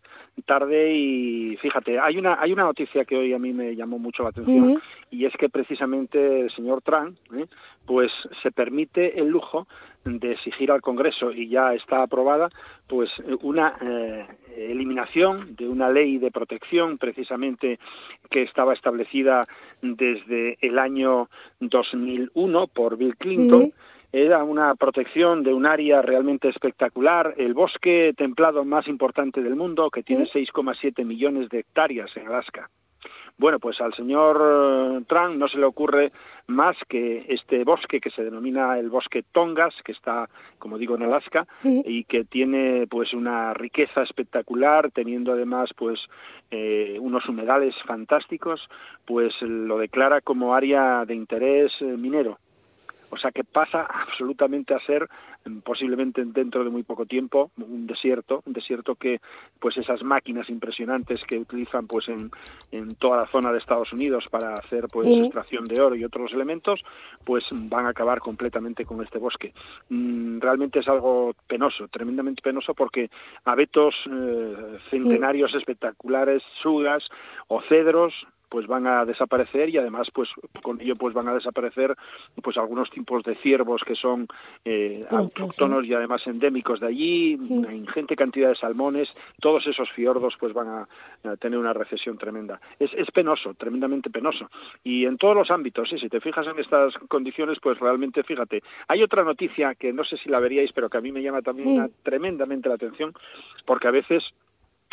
tarde y fíjate, hay una hay una noticia que hoy a mí me llamó mucho la atención y es que precisamente el señor Trump, ¿eh? pues se permite el lujo de exigir al Congreso y ya está aprobada pues una eh, eliminación de una ley de protección precisamente que estaba establecida desde el año 2001 por Bill Clinton. Era una protección de un área realmente espectacular, el bosque templado más importante del mundo, que tiene 6,7 millones de hectáreas en Alaska. Bueno, pues al señor eh, Trump no se le ocurre más que este bosque que se denomina el bosque Tongas, que está, como digo, en Alaska y que tiene pues una riqueza espectacular, teniendo además pues eh, unos humedales fantásticos, pues lo declara como área de interés eh, minero. O sea que pasa absolutamente a ser posiblemente dentro de muy poco tiempo un desierto, un desierto que pues esas máquinas impresionantes que utilizan pues en, en toda la zona de Estados Unidos para hacer pues extracción de oro y otros elementos, pues van a acabar completamente con este bosque. Mm, realmente es algo penoso, tremendamente penoso porque abetos eh, centenarios espectaculares, sugas o cedros pues van a desaparecer y además pues con ello pues van a desaparecer pues algunos tipos de ciervos que son eh, autóctonos y además endémicos de allí una ingente cantidad de salmones. Todos esos fiordos pues van a, tener una recesión tremenda. Es, es, penoso tremendamente penoso. Y en todos los ámbitos si te fijas en estas condiciones pues realmente fíjate hay otra noticia que no sé si la veríais pero que a mí me llama también tremendamente la atención porque a veces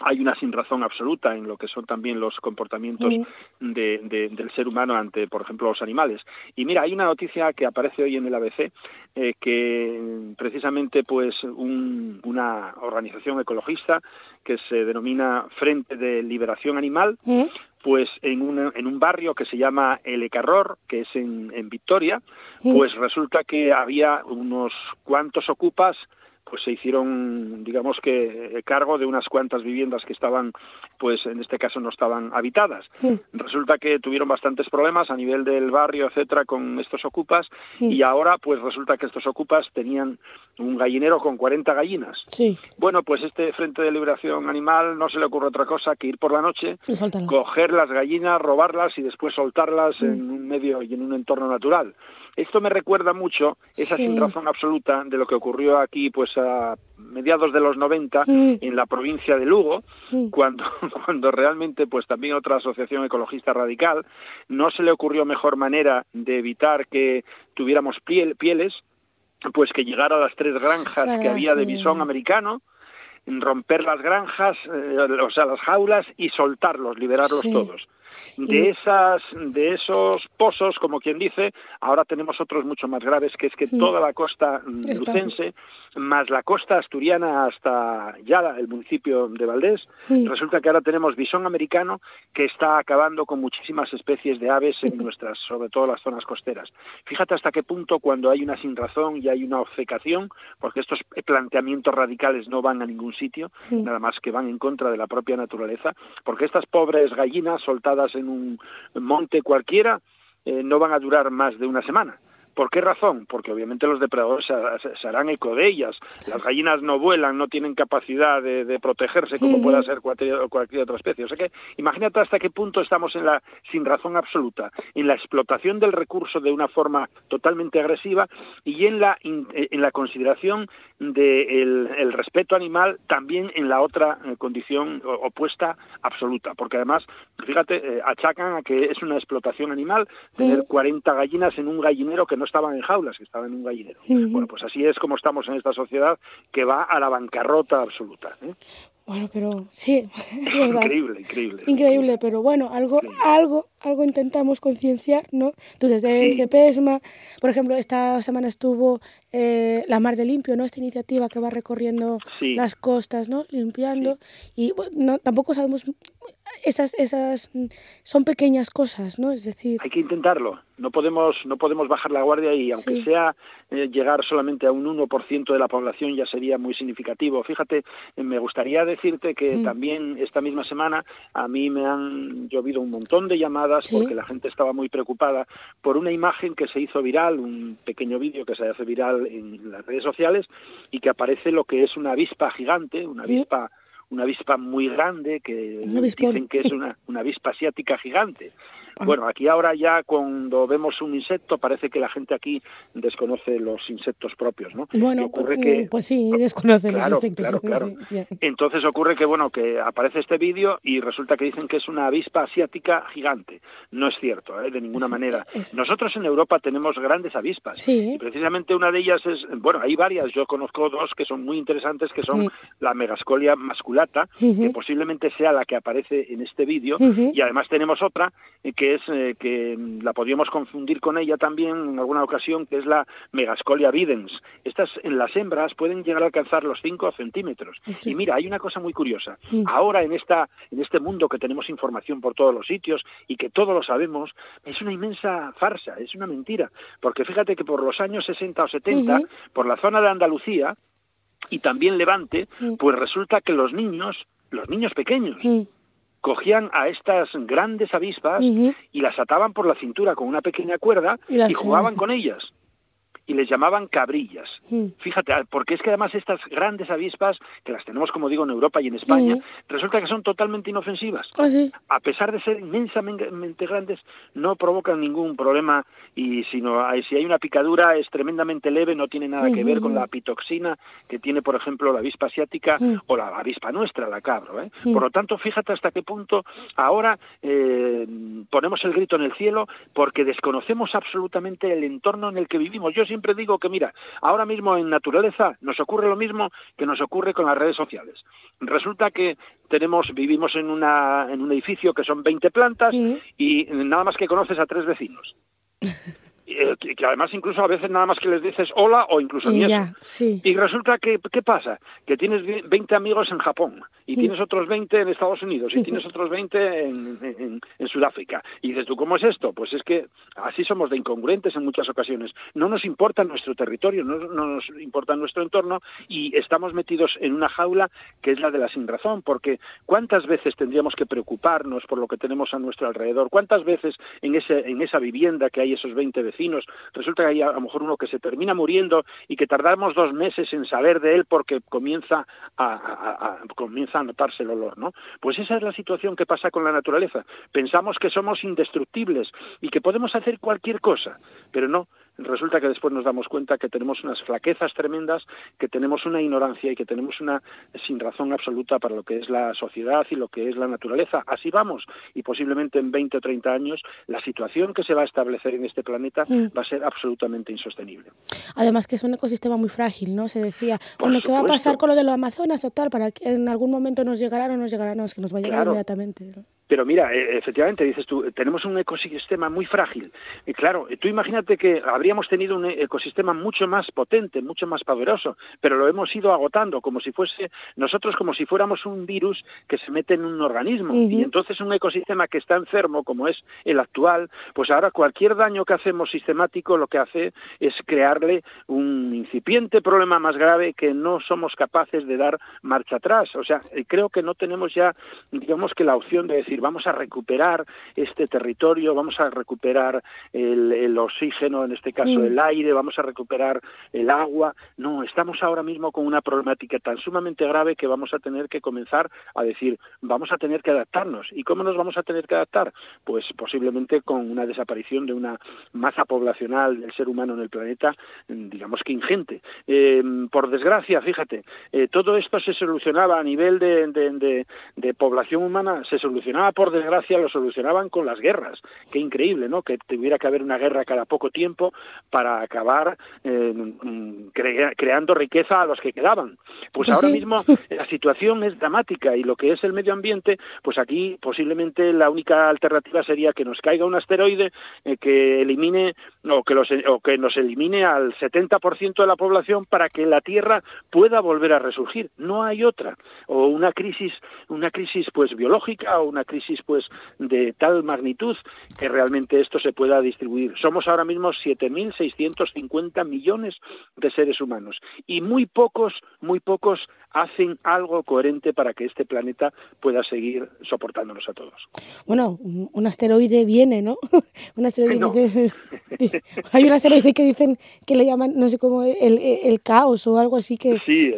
hay una sin razón absoluta en lo que son también los comportamientos de, del ser humano ante, por ejemplo, los animales. Y mira, hay una noticia que aparece hoy en el ABC eh, que precisamente pues una organización ecologista que se denomina Frente de Liberación Animal, pues en, un en un barrio que se llama El Ecarror, que es en, en Victoria, pues resulta que había unos cuantos ocupas pues se hicieron, digamos que, cargo de unas cuantas viviendas que estaban, pues en este caso no estaban habitadas. Resulta que tuvieron bastantes problemas a nivel del barrio, etcétera, con estos ocupas, y ahora, pues resulta que estos ocupas tenían un gallinero con 40 gallinas. Sí. Bueno, pues este Frente de Liberación Animal no se le ocurre otra cosa que ir por la noche, coger las gallinas, robarlas y después soltarlas en un medio y en un entorno natural. Esto me recuerda mucho esa sin razón absoluta de lo que ocurrió aquí pues a mediados de los 90 en la provincia de Lugo, cuando, [LAUGHS] cuando realmente pues también otra asociación ecologista radical no se le ocurrió mejor manera de evitar que tuviéramos piel, pieles pues que llegara a las tres granjas que había de bisón americano, romper las granjas, eh, o sea, las jaulas y soltarlos, liberarlos todos. De, esas, de esos pozos, como quien dice, ahora tenemos otros mucho más graves, que es que toda la costa lucense, más la costa asturiana hasta ya el municipio de Valdés, resulta que ahora tenemos bisón americano que está acabando con muchísimas especies de aves en nuestras, sobre todo las zonas costeras. Fíjate hasta qué punto cuando hay una sinrazón y hay una obcecación, porque estos planteamientos radicales no van a ningún sitio, nada más que van en contra de la propia naturaleza, porque estas pobres gallinas soltadas en un monte cualquiera eh, no van a durar más de una semana. ¿Por qué razón? Porque obviamente los depredadores se, harán eco de ellas. Las gallinas no vuelan, no tienen capacidad de, protegerse como pueda ser cualquier, otra especie. O sea que imagínate hasta qué punto estamos en la sin razón absoluta, en la explotación del recurso de una forma totalmente agresiva y en la, en la consideración del el respeto animal también en la otra eh, condición opuesta absoluta. Porque además, fíjate, eh, achacan a que es una explotación animal tener 40 gallinas en un gallinero que no estaban en jaulas, que estaban en un gallinero. Bueno, pues así es como estamos en esta sociedad que va a la bancarrota absoluta. ¿eh? Bueno, pero sí, [LAUGHS] es [LAUGHS] verdad. increíble, increíble. Increíble, pero bueno, algo, algo, algo intentamos concienciar, ¿no? Entonces, desde el CEPESMA, por ejemplo, esta semana estuvo eh, la Mar de Limpio, ¿no? Esta iniciativa que va recorriendo las costas, ¿no? Limpiando. Y bueno, tampoco sabemos esas, esas son pequeñas cosas, ¿no? Es decir... Hay que intentarlo, no podemos, no podemos bajar la guardia y aunque sea eh, llegar solamente a un 1% de la población ya sería muy significativo. Fíjate, eh, me gustaría decirte que también esta misma semana a mí me han llovido un montón de llamadas porque la gente estaba muy preocupada por una imagen que se hizo viral, un pequeño vídeo que se hace viral en las redes sociales y que aparece lo que es una avispa gigante, una avispa una avispa muy grande que dicen que es una, una avispa asiática gigante. Bueno, aquí ahora ya cuando vemos un insecto parece que la gente aquí desconoce los insectos propios, ¿no? Bueno, ocurre que, mm, pues sí, desconoce los insectos. Claro, claro. Entonces ocurre que, bueno, que aparece este vídeo y resulta que dicen que es una avispa asiática gigante. No es cierto, ¿eh? de ninguna manera. Nosotros en Europa tenemos grandes avispas. Sí. Y precisamente una de ellas es, bueno, hay varias, yo conozco dos que son muy interesantes, que son la Megascolia masculata, que posiblemente sea la que aparece en este vídeo, y además tenemos otra eh, que es eh, que la podríamos confundir con ella también en alguna ocasión, que es la Megascolia videns. Estas en las hembras pueden llegar a alcanzar los 5 centímetros. Y mira, hay una cosa muy curiosa. Ahora en esta en este mundo que tenemos información por todos los sitios y que todo lo sabemos, es una inmensa farsa, es una mentira, porque fíjate que por los años 60 o 70, por la zona de Andalucía y también Levante, pues resulta que los niños, los niños pequeños, cogían a estas grandes avispas y las ataban por la cintura con una pequeña cuerda y jugaban [LAUGHS] con ellas y les llamaban cabrillas. Mm. Fíjate, ah, porque es que además estas grandes avispas, que las tenemos como digo en Europa y en España, resulta que son totalmente inofensivas. Ah, a pesar de ser inmensamente grandes, no provocan ningún problema y si, si hay una picadura es tremendamente leve, no tiene nada que ver con la apitoxina que tiene, por ejemplo, la avispa asiática o la avispa nuestra, la cabro. ¿eh? Por lo tanto, fíjate hasta qué punto ahora eh, ponemos el grito en el cielo porque desconocemos absolutamente el entorno en el que vivimos. Yo siempre digo que, mira, ahora mismo en naturaleza nos ocurre lo mismo que nos ocurre con las redes sociales. Resulta que tenemos, vivimos en, una, en un edificio que son 20 plantas y nada más que conoces a tres vecinos. [LAUGHS] Eh, que, además incluso a veces nada más que les dices hola o incluso ni Y resulta que, ¿qué pasa? Que tienes 20 amigos en Japón y tienes otros 20 en Estados Unidos y tienes otros 20 en, en, Sudáfrica. Y dices tú, ¿cómo es esto? Pues es que así somos de incongruentes en muchas ocasiones. No nos importa nuestro territorio, no, no nos importa nuestro entorno y estamos metidos en una jaula que es la de la sin razón, porque ¿cuántas veces tendríamos que preocuparnos por lo que tenemos a nuestro alrededor? ¿Cuántas veces en, ese, en esa vivienda que hay esos 20 vecinos resulta que hay a lo mejor uno que se termina muriendo y que tardamos dos meses en saber de él porque comienza a, comienza a notarse el olor, ¿no? Pues esa es la situación que pasa con la naturaleza. Pensamos que somos indestructibles y que podemos hacer cualquier cosa, pero no, resulta que después nos damos cuenta que tenemos unas flaquezas tremendas, que tenemos una ignorancia y que tenemos una sin razón absoluta para lo que es la sociedad y lo que es la naturaleza. Así vamos y posiblemente en 20 o 30 años la situación que se va a establecer en este planeta mm. va a ser absolutamente insostenible. Además que es un ecosistema muy frágil, ¿no? Se decía, bueno, ¿qué va a pasar con lo de los Amazonas total? Para que en algún momento nos llegará o no nos llegará, no, es que nos va a llegar inmediatamente. Pero mira, e, efectivamente, dices tú, tenemos un ecosistema muy frágil. Y claro, tú imagínate que habríamos tenido un ecosistema mucho más potente, mucho más poderoso, pero lo hemos ido agotando, como si fuese nosotros, como si fuéramos un virus que se mete en un organismo. Y entonces un ecosistema que está enfermo, como es el actual, pues ahora cualquier daño que hacemos sistemático lo que hace es crearle un incipiente problema más grave que no somos capaces de dar marcha atrás. O sea, eh, creo que no tenemos ya, digamos que la opción de decir, vamos a recuperar este territorio, vamos a recuperar el, oxígeno, en este caso el aire, vamos a recuperar el agua. No, estamos ahora mismo con una problemática tan sumamente grave que vamos a tener que comenzar a decir, vamos a tener que adaptarnos. ¿Y cómo nos vamos a tener que adaptar? Pues posiblemente con una desaparición de una masa poblacional del ser humano en el planeta, digamos que ingente. Em, por desgracia, fíjate, eh, todo esto se solucionaba a nivel de población humana, se solucionaba solucionaba, por desgracia, lo solucionaban con las guerras. Qué increíble, ¿no? Que tuviera que haber una guerra cada poco tiempo para acabar eh, creando riqueza a los que quedaban. Pues, pues ahora mismo [LAUGHS] la situación es dramática y lo que es el medio ambiente, pues aquí posiblemente la única alternativa sería que nos caiga un asteroide eh, que elimine o que, los, o que nos elimine al 70% de la población para que la Tierra pueda volver a resurgir. No hay otra. O una crisis, una crisis pues biológica o una crisis pues de tal magnitud que realmente esto se pueda distribuir. Somos ahora mismo 7.650 millones de seres humanos y muy pocos, muy pocos hacen algo coherente para que este planeta pueda seguir soportándonos a todos. Bueno, un asteroide viene, ¿no? [LAUGHS] un asteroide [LAUGHS] hay un asteroide que dicen que le llaman, no sé cómo, el, el caos o algo así que... Sí,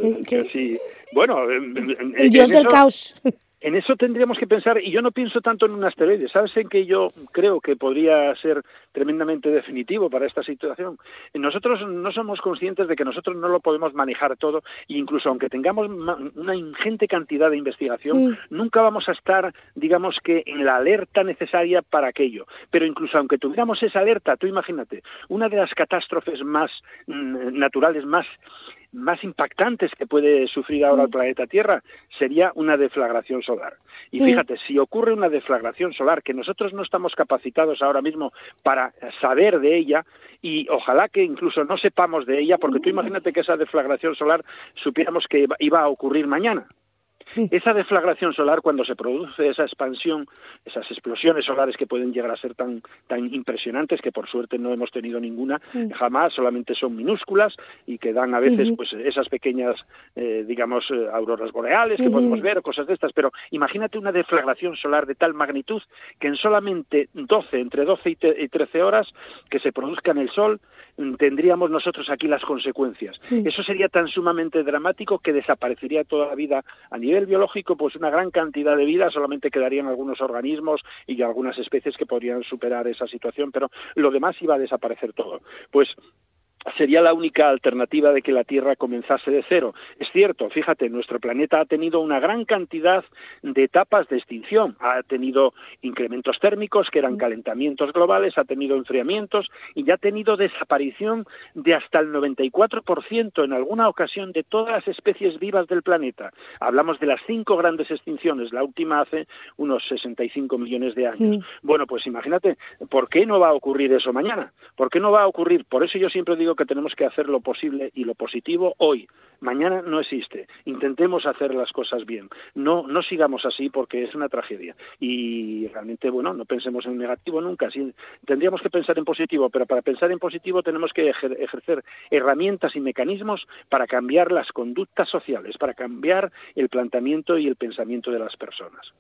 sí. Bueno, el dios del caos. En eso tendríamos que pensar, y yo no pienso tanto en un asteroide, ¿sabes en que yo creo que podría ser tremendamente definitivo para esta situación? Nosotros no somos conscientes de que nosotros no lo podemos manejar todo, e incluso aunque tengamos una ingente cantidad de investigación, nunca vamos a estar, digamos que, en la alerta necesaria para aquello. Pero incluso aunque tuviéramos esa alerta, tú imagínate, una de las catástrofes más mm, naturales, más más impactantes que puede sufrir ahora el planeta Tierra sería una deflagración solar. Y fíjate, si ocurre una deflagración solar que nosotros no estamos capacitados ahora mismo para saber de ella, y ojalá que incluso no sepamos de ella, porque tú imagínate que esa deflagración solar supiéramos que iba a ocurrir mañana. Esa deflagración solar, cuando se produce esa expansión, esas explosiones solares que pueden llegar a ser tan, tan impresionantes, que por suerte no hemos tenido ninguna, jamás, solamente son minúsculas y que dan a veces pues esas pequeñas, eh, digamos, eh, auroras boreales que podemos ver, cosas de estas, pero imagínate una deflagración solar de tal magnitud que en solamente 12, entre 12 y 13 horas que se produzca en el Sol, mm, tendríamos nosotros aquí las consecuencias. Eso sería tan sumamente dramático que desaparecería toda la vida a nivel biológico, pues una gran cantidad de vida, solamente quedarían algunos organismos y algunas especies que podrían superar esa situación, pero lo demás iba a desaparecer todo. Pues sería la única alternativa de que la Tierra comenzase de cero. Es cierto, fíjate, nuestro planeta ha tenido una gran cantidad de etapas de extinción. Ha tenido incrementos térmicos, que eran calentamientos globales, ha tenido enfriamientos y ya ha tenido desaparición de hasta el 94% en alguna ocasión de todas las especies vivas del planeta. Hablamos de las cinco grandes extinciones, la última hace unos 65 millones de años. Bueno, pues imagínate, ¿por qué no va a ocurrir eso mañana? ¿Por qué no va a ocurrir? Por eso yo siempre digo que tenemos que hacer lo posible y lo positivo hoy. Mañana no existe. Intentemos hacer las cosas bien. No, no sigamos así porque es una tragedia. Y realmente, bueno, no pensemos en negativo nunca. Tendríamos que pensar en positivo, pero para pensar en positivo tenemos que ejercer herramientas y mecanismos para cambiar las conductas sociales, para cambiar el planteamiento y el pensamiento de las personas.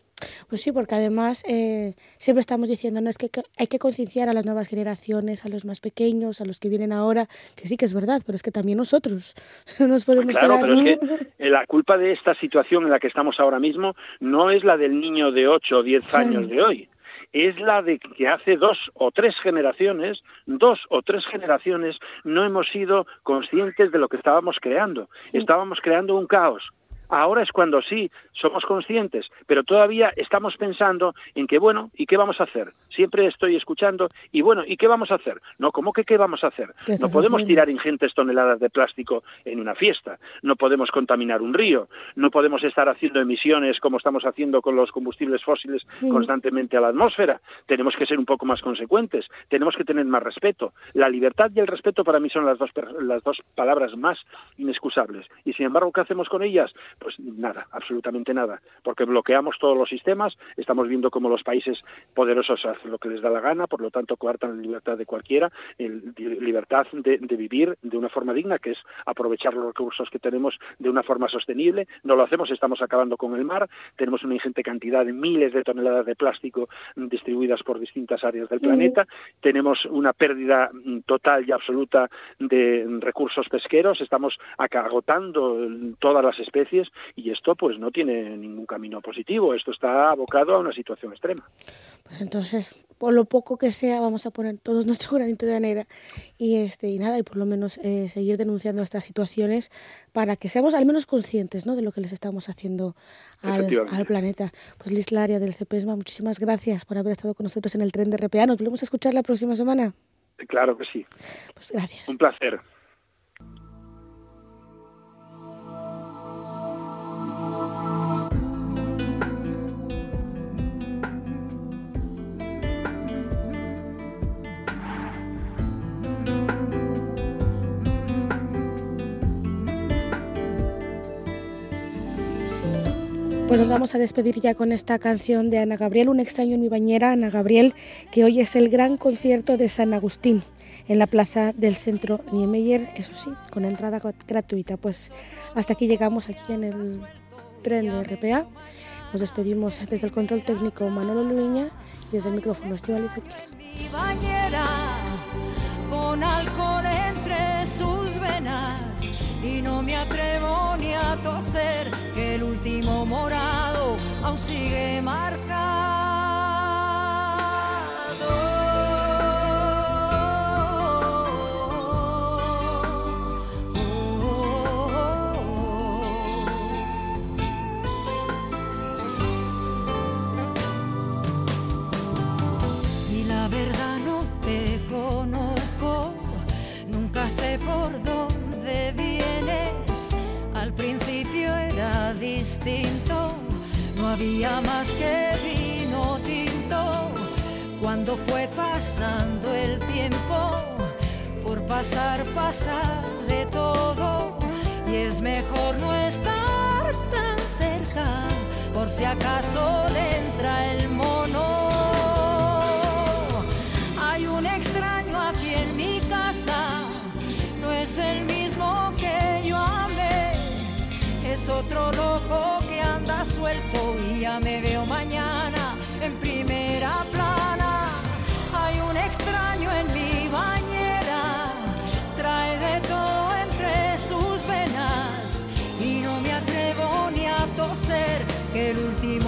Pues sí, porque además eh, siempre estamos diciendo, no es que hay que concienciar a las nuevas generaciones, a los más pequeños, a los que vienen ahora, que sí que es verdad, pero es que también nosotros [LAUGHS] no nos podemos claro, pero es que [LAUGHS] la culpa de esta situación en la que estamos ahora mismo no es la del niño de 8 o 10 años de hoy es la de que hace dos o tres generaciones, dos o tres generaciones, no hemos sido conscientes de lo que estábamos creando. Estábamos creando un caos, Ahora es cuando sí somos conscientes, pero todavía estamos pensando en que, bueno, ¿y qué vamos a hacer? Siempre estoy escuchando, y bueno, ¿y qué vamos a hacer? No, ¿cómo que qué vamos a hacer? No podemos tirar ingentes toneladas de plástico en una fiesta, no podemos contaminar un río, no podemos estar haciendo emisiones como estamos haciendo con los combustibles fósiles constantemente a la atmósfera. Tenemos que ser un poco más consecuentes, tenemos que tener más respeto. La libertad y el respeto para mí son las dos, las dos palabras más inexcusables. Y sin embargo, ¿qué hacemos con ellas? Pues nada, absolutamente nada, porque bloqueamos todos los sistemas, estamos viendo cómo los países poderosos hacen lo que les da la gana, por lo tanto coartan la libertad de cualquiera, el, libertad de, vivir de una forma digna, que es aprovechar los recursos que tenemos de una forma sostenible. No lo hacemos, estamos acabando con el mar, tenemos una ingente cantidad de miles de toneladas de plástico distribuidas por distintas áreas del planeta, tenemos una pérdida mm, total y absoluta de recursos pesqueros, estamos agotando todas las especies y esto pues no tiene ningún camino positivo, esto está abocado a una situación extrema. Pues entonces, por lo poco que sea, vamos a poner todos nuestro [LAUGHS] granito de arena y este y nada, y por lo menos eh, seguir denunciando estas situaciones para que seamos al menos conscientes ¿no? de lo que les estamos haciendo al, al planeta. Pues Liz Laria del CEPESMA, muchísimas gracias por haber estado con nosotros en el tren de RPA. Nos volvemos a escuchar la próxima semana. Claro que sí. Pues gracias. Un placer. Pues nos vamos a despedir ya con esta canción de Ana Gabriel, Un extraño en mi bañera, Ana Gabriel, que hoy es el gran concierto de San Agustín en la plaza del centro Niemeyer, eso sí, con entrada gratuita. Pues hasta aquí llegamos aquí en el tren de RPA. Nos despedimos desde el control técnico Manolo Luña y desde el micrófono Estival con sus venas y no me atrevo ni a toser que el último morado aún sigue marcado. No había más que vino tinto. Cuando fue pasando el tiempo, por pasar pasa de todo y es mejor no estar tan cerca por si acaso le entra el mono. Hay un extraño aquí en mi casa, no es el mismo es otro loco que anda suelto y ya me veo mañana en primera plana. Hay un extraño en mi bañera, trae de todo entre sus venas y no me atrevo ni a toser que el último